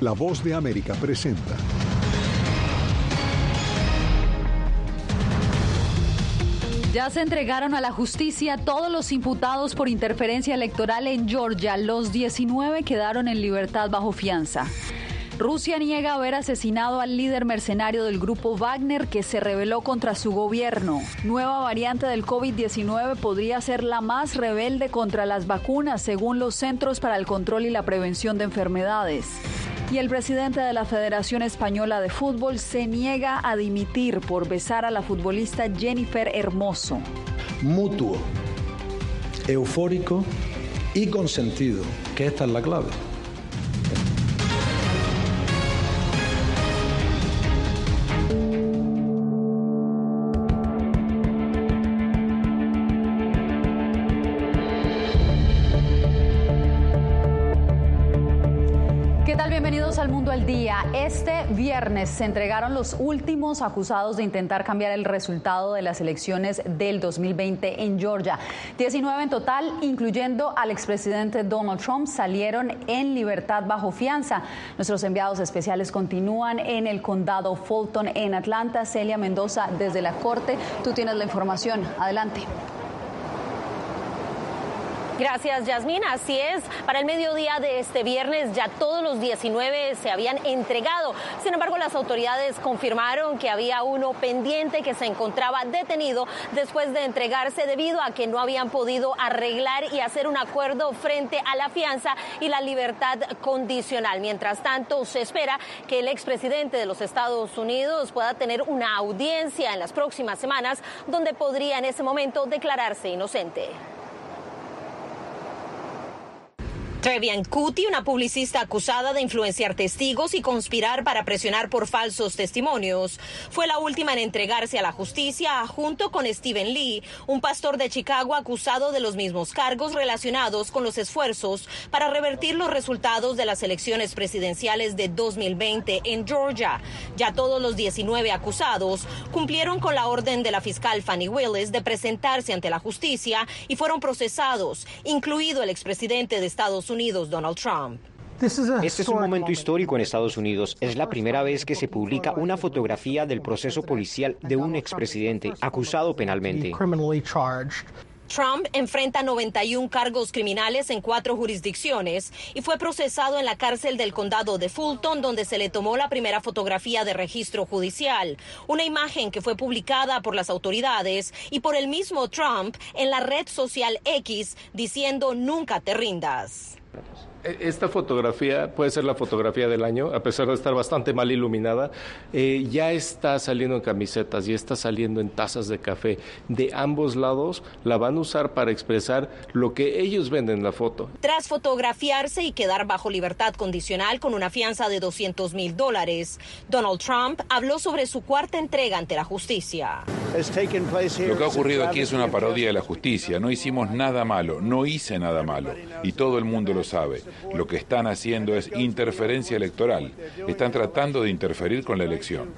La voz de América presenta. Ya se entregaron a la justicia todos los imputados por interferencia electoral en Georgia. Los 19 quedaron en libertad bajo fianza. Rusia niega haber asesinado al líder mercenario del grupo Wagner que se rebeló contra su gobierno. Nueva variante del COVID-19 podría ser la más rebelde contra las vacunas, según los Centros para el Control y la Prevención de Enfermedades. Y el presidente de la Federación Española de Fútbol se niega a dimitir por besar a la futbolista Jennifer Hermoso. Mutuo, eufórico y consentido, que esta es la clave. Este viernes se entregaron los últimos acusados de intentar cambiar el resultado de las elecciones del 2020 en Georgia. 19 en total, incluyendo al expresidente Donald Trump, salieron en libertad bajo fianza. Nuestros enviados especiales continúan en el condado Fulton, en Atlanta. Celia Mendoza, desde la corte, tú tienes la información. Adelante. Gracias, Yasmín. Así es. Para el mediodía de este viernes ya todos los 19 se habían entregado. Sin embargo, las autoridades confirmaron que había uno pendiente que se encontraba detenido después de entregarse debido a que no habían podido arreglar y hacer un acuerdo frente a la fianza y la libertad condicional. Mientras tanto, se espera que el expresidente de los Estados Unidos pueda tener una audiencia en las próximas semanas donde podría en ese momento declararse inocente. Trevian Cuti, una publicista acusada de influenciar testigos y conspirar para presionar por falsos testimonios, fue la última en entregarse a la justicia junto con Stephen Lee, un pastor de Chicago acusado de los mismos cargos relacionados con los esfuerzos para revertir los resultados de las elecciones presidenciales de 2020 en Georgia. Ya todos los 19 acusados cumplieron con la orden de la fiscal Fanny Willis de presentarse ante la justicia y fueron procesados, incluido el expresidente de Estados Unidos Donald Trump. Este es un momento histórico en Estados Unidos. Es la primera vez que se publica una fotografía del proceso policial de un expresidente acusado penalmente. Trump enfrenta 91 cargos criminales en cuatro jurisdicciones y fue procesado en la cárcel del condado de Fulton, donde se le tomó la primera fotografía de registro judicial, una imagen que fue publicada por las autoridades y por el mismo Trump en la red social X diciendo nunca te rindas. E, esta fotografía puede ser la fotografía del año, a pesar de estar bastante mal iluminada. Eh, ya está saliendo en camisetas y está saliendo en tazas de café. De ambos lados la van a usar para expresar lo que ellos ven en la foto. Tras fotografiarse y quedar bajo libertad condicional con una fianza de 200 mil dólares, Donald Trump habló sobre su cuarta entrega ante la justicia. Lo que ha ocurrido aquí es una parodia de la justicia. No hicimos nada malo, no hice nada malo. Y todo el mundo lo sabe. Lo que están haciendo es interferencia electoral. Están tratando de interferir con la elección.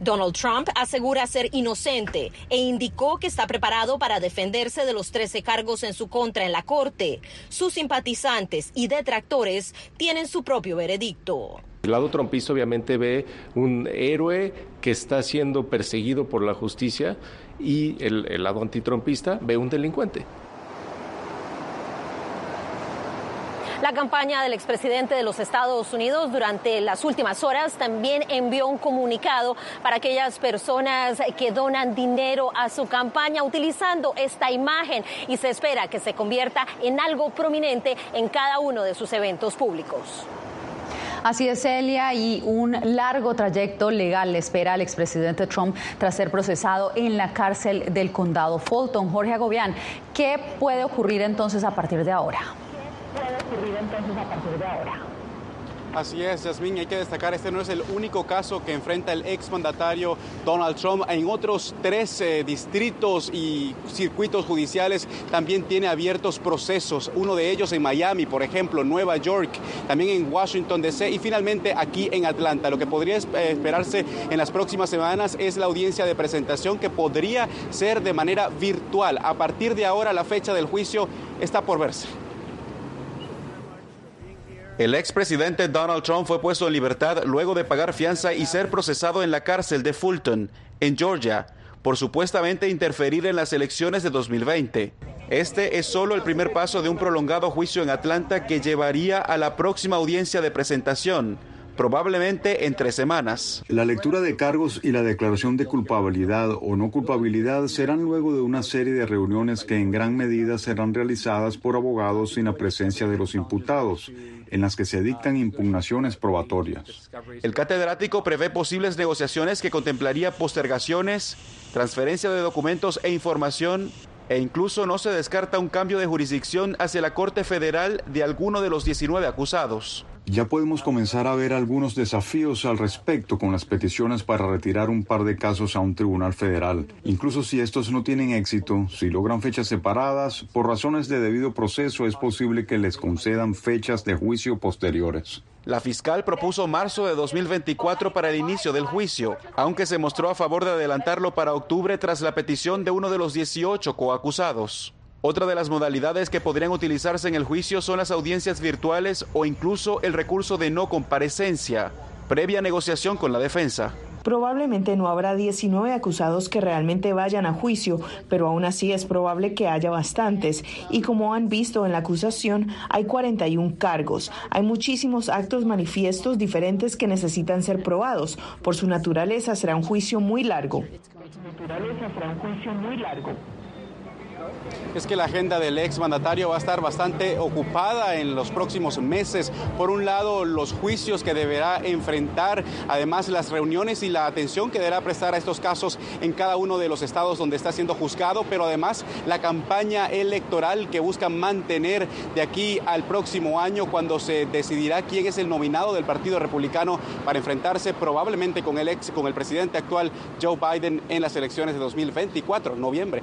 Donald Trump asegura ser inocente e indicó que está preparado para defenderse de los 13 cargos en su contra en la Corte. Sus simpatizantes y detractores tienen su propio veredicto. El lado trompista obviamente ve un héroe que está siendo perseguido por la justicia y el, el lado antitrompista ve un delincuente. La campaña del expresidente de los Estados Unidos durante las últimas horas también envió un comunicado para aquellas personas que donan dinero a su campaña utilizando esta imagen y se espera que se convierta en algo prominente en cada uno de sus eventos públicos. Así es, Celia, y un largo trayecto legal le espera al expresidente Trump tras ser procesado en la cárcel del condado Fulton. Jorge Agobián, ¿qué puede ocurrir entonces a partir de ahora? Puede ocurrir entonces a partir de ahora. Así es, Yasmin, hay que destacar, este no es el único caso que enfrenta el exmandatario Donald Trump. En otros tres distritos y circuitos judiciales también tiene abiertos procesos. Uno de ellos en Miami, por ejemplo, Nueva York, también en Washington, D.C. y finalmente aquí en Atlanta. Lo que podría eh, esperarse en las próximas semanas es la audiencia de presentación que podría ser de manera virtual. A partir de ahora, la fecha del juicio está por verse. El expresidente Donald Trump fue puesto en libertad luego de pagar fianza y ser procesado en la cárcel de Fulton, en Georgia, por supuestamente interferir en las elecciones de 2020. Este es solo el primer paso de un prolongado juicio en Atlanta que llevaría a la próxima audiencia de presentación, probablemente en tres semanas. La lectura de cargos y la declaración de culpabilidad o no culpabilidad serán luego de una serie de reuniones que en gran medida serán realizadas por abogados sin la presencia de los imputados, en las que se dictan impugnaciones probatorias. El catedrático prevé posibles negociaciones que contemplaría postergaciones, transferencia de documentos e información e incluso no se descarta un cambio de jurisdicción hacia la Corte Federal de alguno de los 19 acusados. Ya podemos comenzar a ver algunos desafíos al respecto con las peticiones para retirar un par de casos a un tribunal federal. Incluso si estos no tienen éxito, si logran fechas separadas, por razones de debido proceso es posible que les concedan fechas de juicio posteriores. La fiscal propuso marzo de 2024 para el inicio del juicio, aunque se mostró a favor de adelantarlo para octubre tras la petición de uno de los 18 coacusados. Otra de las modalidades que podrían utilizarse en el juicio son las audiencias virtuales o incluso el recurso de no comparecencia, previa negociación con la defensa. Probablemente no habrá 19 acusados que realmente vayan a juicio, pero aún así es probable que haya bastantes. Y como han visto en la acusación, hay 41 cargos. Hay muchísimos actos manifiestos diferentes que necesitan ser probados. Por su naturaleza será un juicio muy largo. Por su naturaleza será un juicio muy largo es que la agenda del ex mandatario va a estar bastante ocupada en los próximos meses. Por un lado, los juicios que deberá enfrentar, además las reuniones y la atención que deberá prestar a estos casos en cada uno de los estados donde está siendo juzgado, pero además la campaña electoral que busca mantener de aquí al próximo año cuando se decidirá quién es el nominado del Partido Republicano para enfrentarse probablemente con el ex con el presidente actual Joe Biden en las elecciones de 2024, noviembre.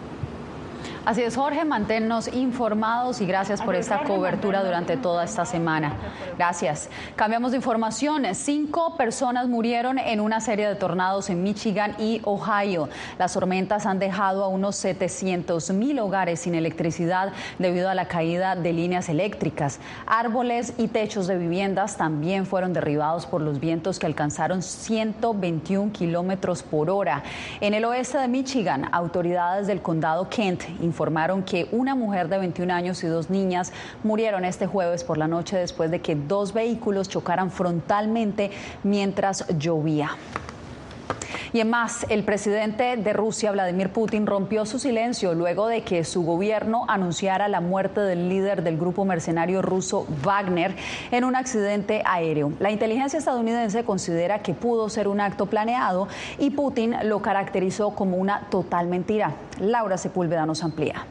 Así es, Jorge, manténnos informados y gracias por esta cobertura durante toda esta semana. Gracias. Cambiamos de información. Cinco personas murieron en una serie de tornados en Michigan y Ohio. Las tormentas han dejado a unos 700 mil hogares sin electricidad debido a la caída de líneas eléctricas. Árboles y techos de viviendas también fueron derribados por los vientos que alcanzaron 121 kilómetros por hora. En el oeste de Michigan, autoridades del condado Kent informaron que una mujer de 21 años y dos niñas murieron este jueves por la noche después de que dos vehículos chocaran frontalmente mientras llovía. Y en más, el presidente de Rusia, Vladimir Putin, rompió su silencio luego de que su gobierno anunciara la muerte del líder del grupo mercenario ruso Wagner en un accidente aéreo. La inteligencia estadounidense considera que pudo ser un acto planeado y Putin lo caracterizó como una total mentira. Laura Sepúlveda nos amplía.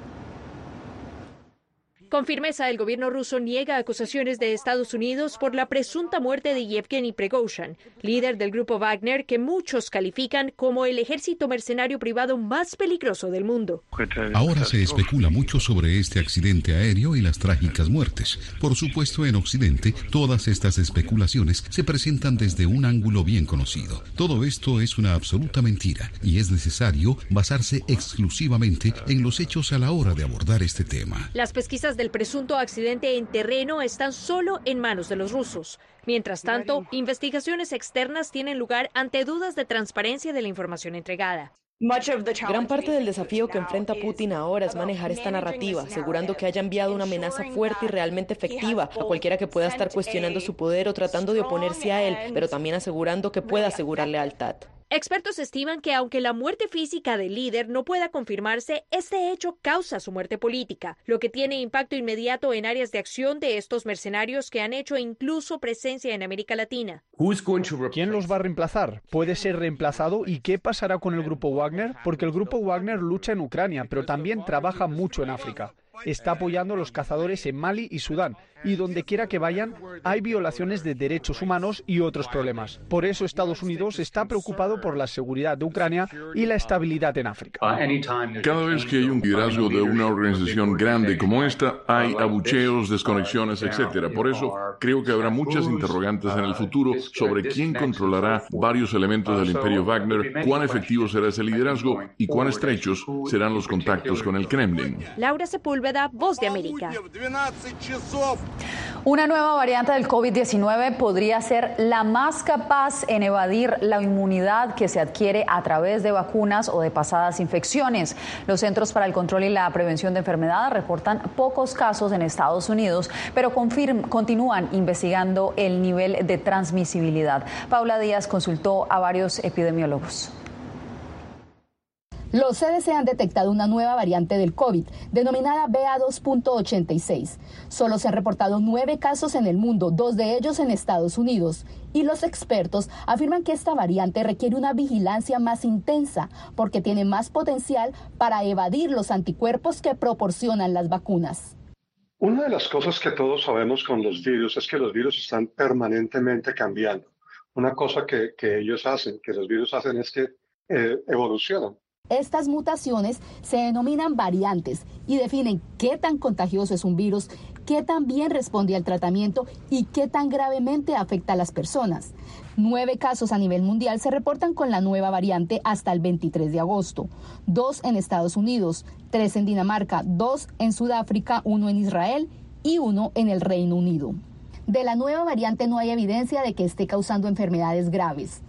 Con firmeza, el gobierno ruso niega acusaciones de Estados Unidos por la presunta muerte de Yevgeny Prigozhin, líder del grupo Wagner que muchos califican como el ejército mercenario privado más peligroso del mundo. Ahora se especula mucho sobre este accidente aéreo y las trágicas muertes. Por supuesto, en Occidente, todas estas especulaciones se presentan desde un ángulo bien conocido. Todo esto es una absoluta mentira y es necesario basarse exclusivamente en los hechos a la hora de abordar este tema. Las pesquisas del presunto accidente en terreno están solo en manos de los rusos. Mientras tanto, investigaciones externas tienen lugar ante dudas de transparencia de la información entregada. Gran parte del desafío que enfrenta Putin ahora es manejar esta narrativa, asegurando que haya enviado una amenaza fuerte y realmente efectiva a cualquiera que pueda estar cuestionando su poder o tratando de oponerse a él, pero también asegurando que pueda asegurar lealtad. Expertos estiman que aunque la muerte física del líder no pueda confirmarse, este hecho causa su muerte política, lo que tiene impacto inmediato en áreas de acción de estos mercenarios que han hecho incluso presencia en América Latina. ¿Quién los va a reemplazar? ¿Puede ser reemplazado? ¿Y qué pasará con el grupo Wagner? Porque el grupo Wagner lucha en Ucrania, pero también trabaja mucho en África está apoyando a los cazadores en Mali y Sudán, y donde quiera que vayan hay violaciones de derechos humanos y otros problemas. Por eso Estados Unidos está preocupado por la seguridad de Ucrania y la estabilidad en África. Cada vez que hay un liderazgo de una organización grande como esta, hay abucheos, desconexiones, etc. Por eso creo que habrá muchas interrogantes en el futuro sobre quién controlará varios elementos del imperio Wagner, cuán efectivo será ese liderazgo y cuán estrechos serán los contactos con el Kremlin. Laura Sepúlveda, Voz de América. Una nueva variante del COVID-19 podría ser la más capaz en evadir la inmunidad que se adquiere a través de vacunas o de pasadas infecciones. Los Centros para el Control y la Prevención de Enfermedades reportan pocos casos en Estados Unidos, pero continúan investigando el nivel de transmisibilidad. Paula Díaz consultó a varios epidemiólogos. Los CDC han detectado una nueva variante del COVID, denominada BA2.86. Solo se han reportado nueve casos en el mundo, dos de ellos en Estados Unidos. Y los expertos afirman que esta variante requiere una vigilancia más intensa porque tiene más potencial para evadir los anticuerpos que proporcionan las vacunas. Una de las cosas que todos sabemos con los virus es que los virus están permanentemente cambiando. Una cosa que, ellos hacen, que los virus hacen es que eh, evolucionan. Estas mutaciones se denominan variantes y definen qué tan contagioso es un virus, qué tan bien responde al tratamiento y qué tan gravemente afecta a las personas. Nueve casos a nivel mundial se reportan con la nueva variante hasta el 23 de agosto. Dos en Estados Unidos, tres en Dinamarca, dos en Sudáfrica, uno en Israel y uno en el Reino Unido. De la nueva variante no hay evidencia de que esté causando enfermedades graves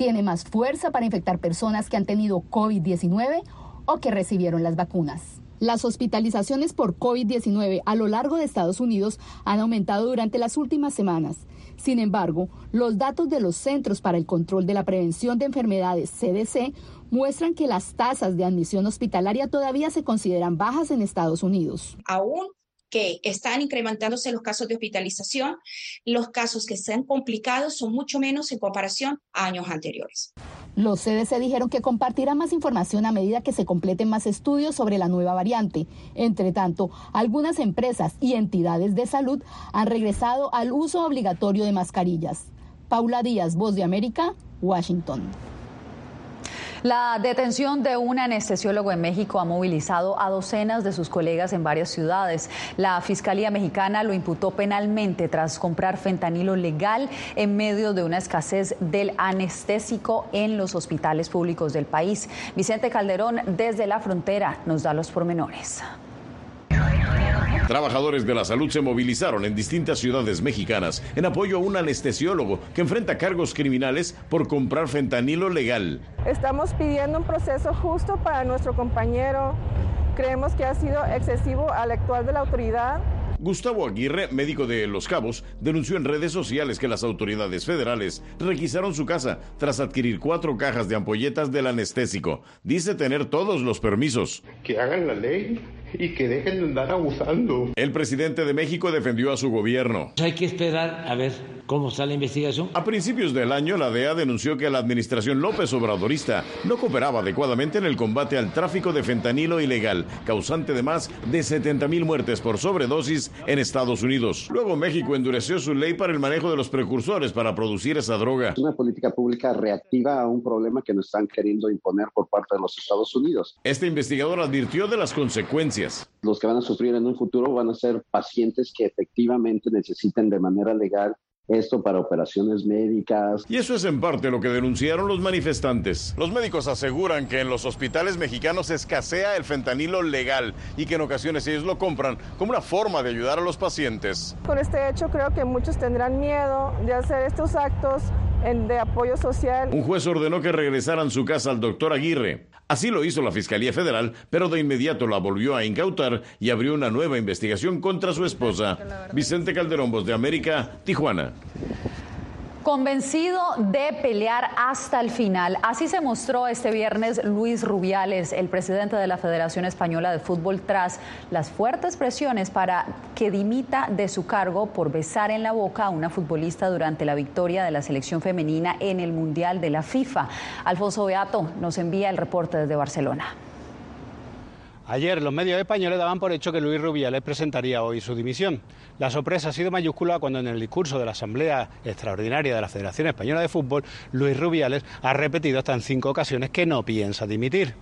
tiene más fuerza para infectar personas que han tenido COVID-19 o que recibieron las vacunas. Las hospitalizaciones por COVID-19 a lo largo de Estados Unidos han aumentado durante las últimas semanas. Sin embargo, los datos de los Centros para el Control de la Prevención de Enfermedades, CDC, muestran que las tasas de admisión hospitalaria todavía se consideran bajas en Estados Unidos. Aún que están incrementándose los casos de hospitalización, los casos que se han complicado son mucho menos en comparación a años anteriores. Los CDC dijeron que compartirán más información a medida que se completen más estudios sobre la nueva variante. Entre tanto, algunas empresas y entidades de salud han regresado al uso obligatorio de mascarillas. Paula Díaz, Voz de América, Washington. La detención de un anestesiólogo en México ha movilizado a docenas de sus colegas en varias ciudades. La Fiscalía Mexicana lo imputó penalmente tras comprar fentanilo legal en medio de una escasez del anestésico en los hospitales públicos del país. Vicente Calderón desde la frontera nos da los pormenores. Trabajadores de la salud se movilizaron en distintas ciudades mexicanas en apoyo a un anestesiólogo que enfrenta cargos criminales por comprar fentanilo legal. Estamos pidiendo un proceso justo para nuestro compañero. Creemos que ha sido excesivo al actual de la autoridad Gustavo Aguirre, médico de Los Cabos, denunció en redes sociales que las autoridades federales requisaron su casa tras adquirir cuatro cajas de ampolletas del anestésico. Dice tener todos los permisos. Que hagan la ley y que dejen de andar abusando. El presidente de México defendió a su gobierno. Hay que esperar a ver cómo está la investigación. A principios del año, la DEA denunció que la administración López Obradorista no cooperaba adecuadamente en el combate al tráfico de fentanilo ilegal, causante de más de 70 mil muertes por sobredosis en Estados Unidos. Luego México endureció su ley para el manejo de los precursores para producir esa droga. Es una política pública reactiva a un problema que nos están queriendo imponer por parte de los Estados Unidos. Este investigador advirtió de las consecuencias. Los que van a sufrir en un futuro van a ser pacientes que efectivamente necesiten de manera legal esto para operaciones médicas. Y eso es en parte lo que denunciaron los manifestantes. Los médicos aseguran que en los hospitales mexicanos escasea el fentanilo legal y que en ocasiones ellos lo compran como una forma de ayudar a los pacientes. Con este hecho creo que muchos tendrán miedo de hacer estos actos de apoyo social. Un juez ordenó que regresaran su casa al doctor Aguirre. Así lo hizo la Fiscalía Federal, pero de inmediato la volvió a incautar y abrió una nueva investigación contra su esposa. Vicente Calderón, Voz de América, Tijuana. Convencido de pelear hasta el final. Así se mostró este viernes Luis Rubiales, el presidente de la Federación Española de Fútbol, tras las fuertes presiones para que dimita de su cargo por besar en la boca a una futbolista durante la victoria de la selección femenina en el Mundial de la FIFA. Alfonso Beato nos envía el reporte desde Barcelona. Ayer los medios españoles daban por hecho que Luis Rubiales presentaría hoy su dimisión. La sorpresa ha sido mayúscula cuando en el discurso de la Asamblea Extraordinaria de la Federación Española de Fútbol, Luis Rubiales ha repetido hasta en cinco ocasiones que no piensa dimitir.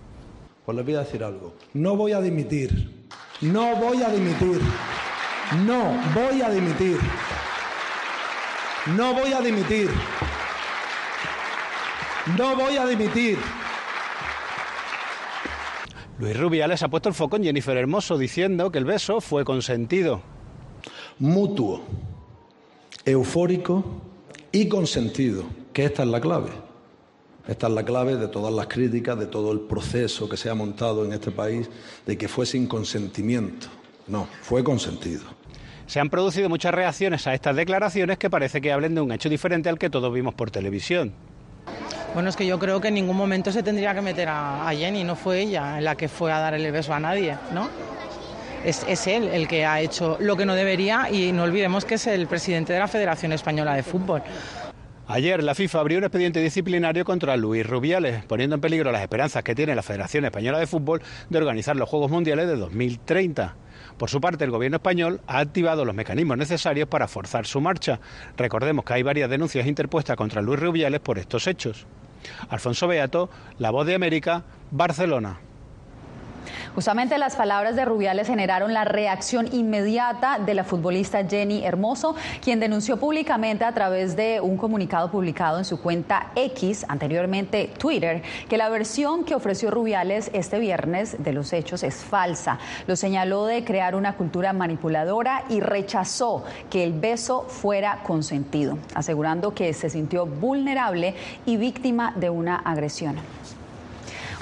Pues les voy a decir algo. No voy a dimitir. No voy a dimitir. No voy a dimitir. No voy a dimitir. No voy a dimitir. Luis Rubiales ha puesto el foco en Jennifer Hermoso diciendo que el beso fue consentido. Mutuo. eufórico y consentido, que esta es la clave. Esta es la clave de todas las críticas, de todo el proceso que se ha montado en este país, de que fue sin consentimiento. No, fue consentido. Se han producido muchas reacciones a estas declaraciones que parece que hablen de un hecho diferente al que todos vimos por televisión. Bueno, es que yo creo que en ningún momento se tendría que meter a, Jenny, no fue ella la que fue a dar el beso a nadie, ¿no? Es, es, él el que ha hecho lo que no debería y no olvidemos que es el presidente de la Federación Española de Fútbol. Ayer la FIFA abrió un expediente disciplinario contra Luis Rubiales, poniendo en peligro las esperanzas que tiene la Federación Española de Fútbol de organizar los Juegos Mundiales de 2030. Por su parte, el gobierno español ha activado los mecanismos necesarios para forzar su marcha. Recordemos que hay varias denuncias interpuestas contra Luis Rubiales por estos hechos. Alfonso Beato, La Voz de América, Barcelona. Justamente las palabras de Rubiales generaron la reacción inmediata de la futbolista Jenny Hermoso, quien denunció públicamente a través de un comunicado publicado en su cuenta X, anteriormente Twitter, que la versión que ofreció Rubiales este viernes de los hechos es falsa. Lo señaló de crear una cultura manipuladora y rechazó que el beso fuera consentido, asegurando que se sintió vulnerable y víctima de una agresión.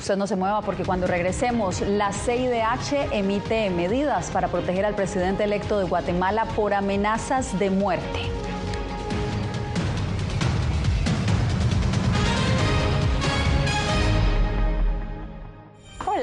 Usted no se mueva porque cuando regresemos, la CIDH emite medidas para proteger al presidente electo de Guatemala por amenazas de muerte.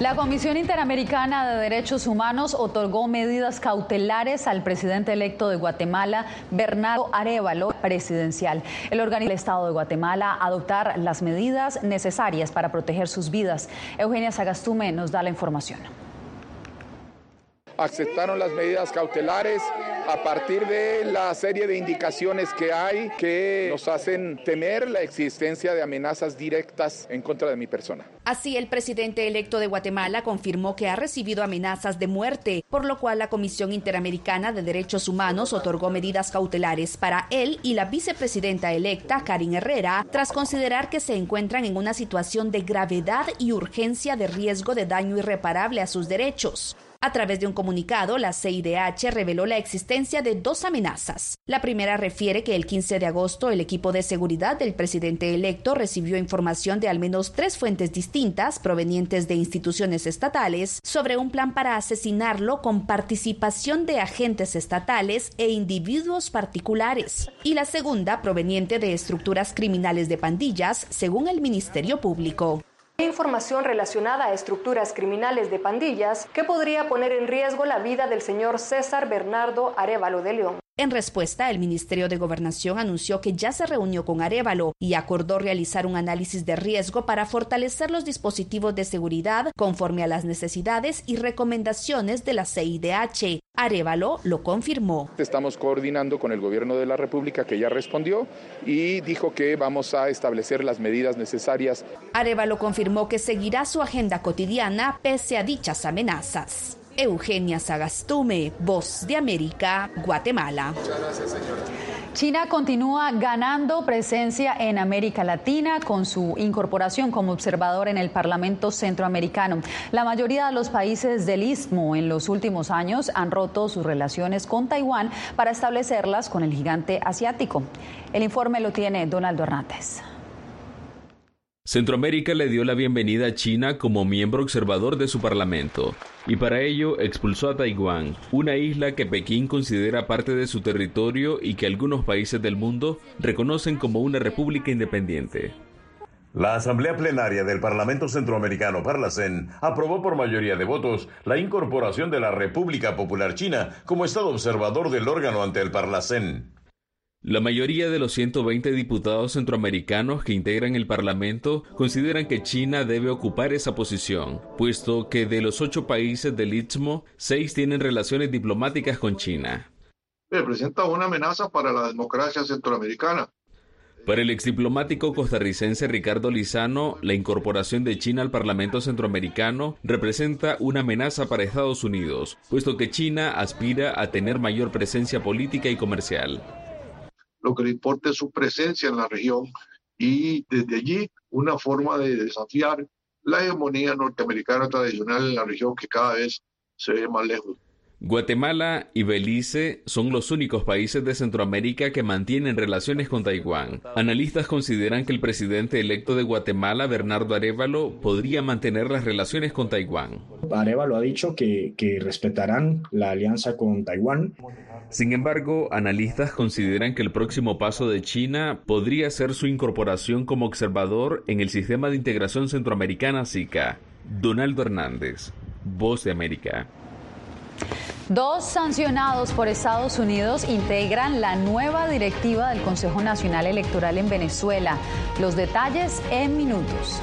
La Comisión Interamericana de Derechos Humanos otorgó medidas cautelares al presidente electo de Guatemala, Bernardo Arevalo, presidencial. El organismo del Estado de Guatemala adoptar las medidas necesarias para proteger sus vidas. Eugenia Sagastume nos da la información aceptaron las medidas cautelares a partir de la serie de indicaciones que hay que nos hacen temer la existencia de amenazas directas en contra de mi persona. Así, el presidente electo de Guatemala confirmó que ha recibido amenazas de muerte, por lo cual la Comisión Interamericana de Derechos Humanos otorgó medidas cautelares para él y la vicepresidenta electa, Karin Herrera, tras considerar que se encuentran en una situación de gravedad y urgencia de riesgo de daño irreparable a sus derechos. A través de un comunicado, la CIDH reveló la existencia de dos amenazas. La primera refiere que el 15 de agosto el equipo de seguridad del presidente electo recibió información de al menos tres fuentes distintas provenientes de instituciones estatales sobre un plan para asesinarlo con participación de agentes estatales e individuos particulares. Y la segunda proveniente de estructuras criminales de pandillas, según el Ministerio Público. Información relacionada a estructuras criminales de pandillas que podría poner en riesgo la vida del señor César Bernardo Arevalo de León. En respuesta, el Ministerio de Gobernación anunció que ya se reunió con Arevalo y acordó realizar un análisis de riesgo para fortalecer los dispositivos de seguridad conforme a las necesidades y recomendaciones de la CIDH. Arevalo lo confirmó. Estamos coordinando con el gobierno de la República que ya respondió y dijo que vamos a establecer las medidas necesarias. Arevalo confirmó que seguirá su agenda cotidiana pese a dichas amenazas. Eugenia Sagastume, Voz de América, Guatemala. Muchas gracias, señora. China continúa ganando presencia en América Latina con su incorporación como observador en el Parlamento Centroamericano. La mayoría de los países del Istmo en los últimos años han roto sus relaciones con Taiwán para establecerlas con el gigante asiático. El informe lo tiene Donaldo Hernández. Centroamérica le dio la bienvenida a China como miembro observador de su parlamento, y para ello expulsó a Taiwán, una isla que Pekín considera parte de su territorio y que algunos países del mundo reconocen como una república independiente. La Asamblea Plenaria del Parlamento Centroamericano Parlacén aprobó por mayoría de votos la incorporación de la República Popular China como Estado observador del órgano ante el Parlacén. La mayoría de los 120 diputados centroamericanos que integran el Parlamento consideran que China debe ocupar esa posición, puesto que de los ocho países del Istmo, seis tienen relaciones diplomáticas con China. Representa una amenaza para la democracia centroamericana. Para el exdiplomático costarricense Ricardo Lizano, la incorporación de China al Parlamento Centroamericano representa una amenaza para Estados Unidos, puesto que China aspira a tener mayor presencia política y comercial lo que le importa es su presencia en la región y desde allí una forma de desafiar la hegemonía norteamericana tradicional en la región que cada vez se ve más lejos. Guatemala y Belice son los únicos países de Centroamérica que mantienen relaciones con Taiwán. Analistas consideran que el presidente electo de Guatemala, Bernardo Arevalo, podría mantener las relaciones con Taiwán. Arevalo ha dicho que, que respetarán la alianza con Taiwán. Sin embargo, analistas consideran que el próximo paso de China podría ser su incorporación como observador en el sistema de integración centroamericana SICA. Donaldo Hernández, Voz de América. Dos sancionados por Estados Unidos integran la nueva directiva del Consejo Nacional Electoral en Venezuela. Los detalles en minutos.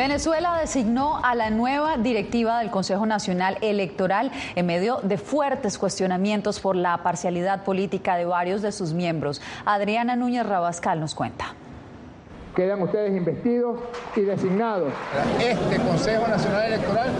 Venezuela designó a la nueva directiva del Consejo Nacional Electoral en medio de fuertes cuestionamientos por la parcialidad política de varios de sus miembros. Adriana Núñez Rabascal nos cuenta. Quedan ustedes investidos y designados. Este Consejo Nacional Electoral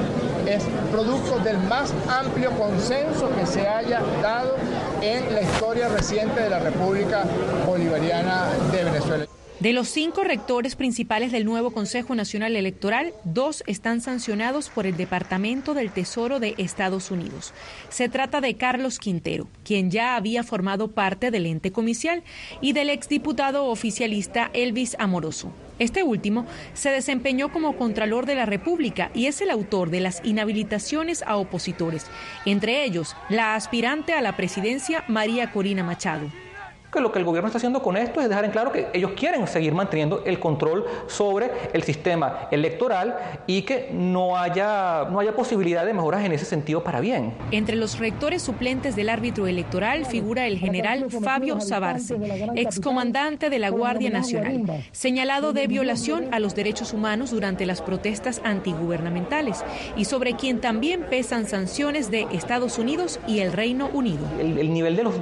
es producto del más amplio consenso que se haya dado en la historia reciente de la República Bolivariana de Venezuela. De los cinco rectores principales del nuevo Consejo Nacional Electoral, dos están sancionados por el Departamento del Tesoro de Estados Unidos. Se trata de Carlos Quintero, quien ya había formado parte del ente comicial, y del exdiputado oficialista Elvis Amoroso. Este último se desempeñó como Contralor de la República y es el autor de las inhabilitaciones a opositores, entre ellos la aspirante a la presidencia María Corina Machado que lo que el gobierno está haciendo con esto es dejar en claro que ellos quieren seguir manteniendo el control sobre el sistema electoral y que no haya, no haya posibilidad de mejoras en ese sentido para bien. Entre los rectores suplentes del árbitro electoral figura el general Fabio Sabarce, excomandante de la Guardia Nacional, señalado de violación a los derechos humanos durante las protestas antigubernamentales y sobre quien también pesan sanciones de Estados Unidos y el Reino Unido. El, nivel de, los,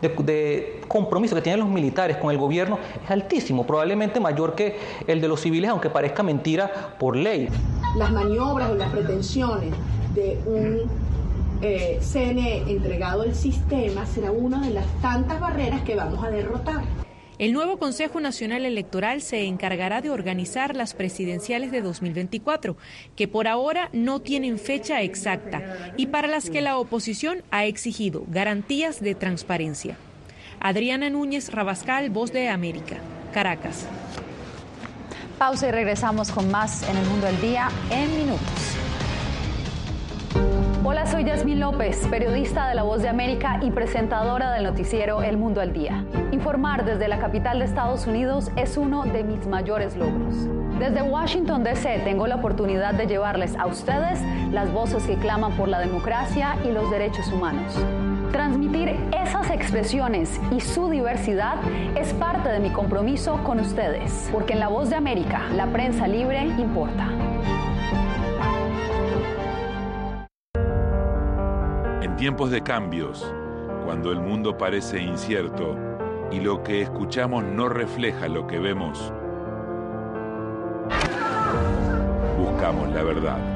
de compromiso que tienen los militares con el gobierno es altísimo, probablemente mayor que el de los civiles, aunque parezca mentira por ley. Las maniobras o las pretensiones de un eh, CNE entregado al sistema será una de las tantas barreras que vamos a derrotar. El nuevo Consejo Nacional Electoral se encargará de organizar las presidenciales de 2024, que por ahora no tienen fecha exacta y para las que la oposición ha exigido garantías de transparencia. Adriana Núñez Rabascal, Voz de América, Caracas. Pausa y regresamos con más en el Mundo del Día en minutos. Hola, soy Yasmín López, periodista de La Voz de América y presentadora del noticiero El Mundo al Día. Informar desde la capital de Estados Unidos es uno de mis mayores logros. Desde Washington, D.C. tengo la oportunidad de llevarles a ustedes las voces que claman por la democracia y los derechos humanos. Transmitir esas expresiones y su diversidad es parte de mi compromiso con ustedes, porque en La Voz de América, la prensa libre importa. En tiempos de cambios, cuando el mundo parece incierto y lo que escuchamos no refleja lo que vemos, buscamos la verdad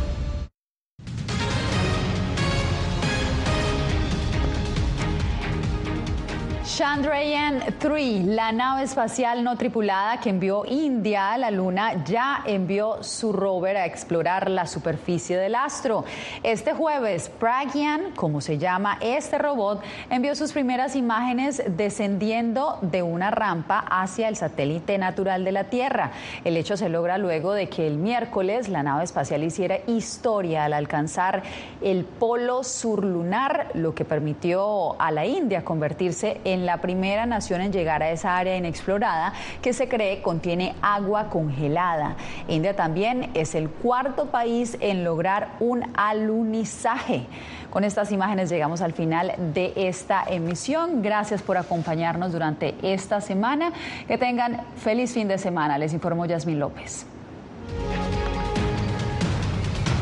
Chandrayaan-3, la nave espacial no tripulada que envió India a la Luna, ya envió su rover a explorar la superficie del astro. Este jueves, Pragyan, como se llama este robot, envió sus primeras imágenes descendiendo de una rampa hacia el satélite natural de la Tierra. El hecho se logra luego de que el miércoles la nave espacial hiciera historia al alcanzar el polo surlunar, lo que permitió a la India convertirse en la la primera nación en llegar a esa área inexplorada que se cree contiene agua congelada. India también es el cuarto país en lograr un alunizaje. Con estas imágenes llegamos al final de esta emisión. Gracias por acompañarnos durante esta semana. Que tengan feliz fin de semana. Les informó Yasmín López.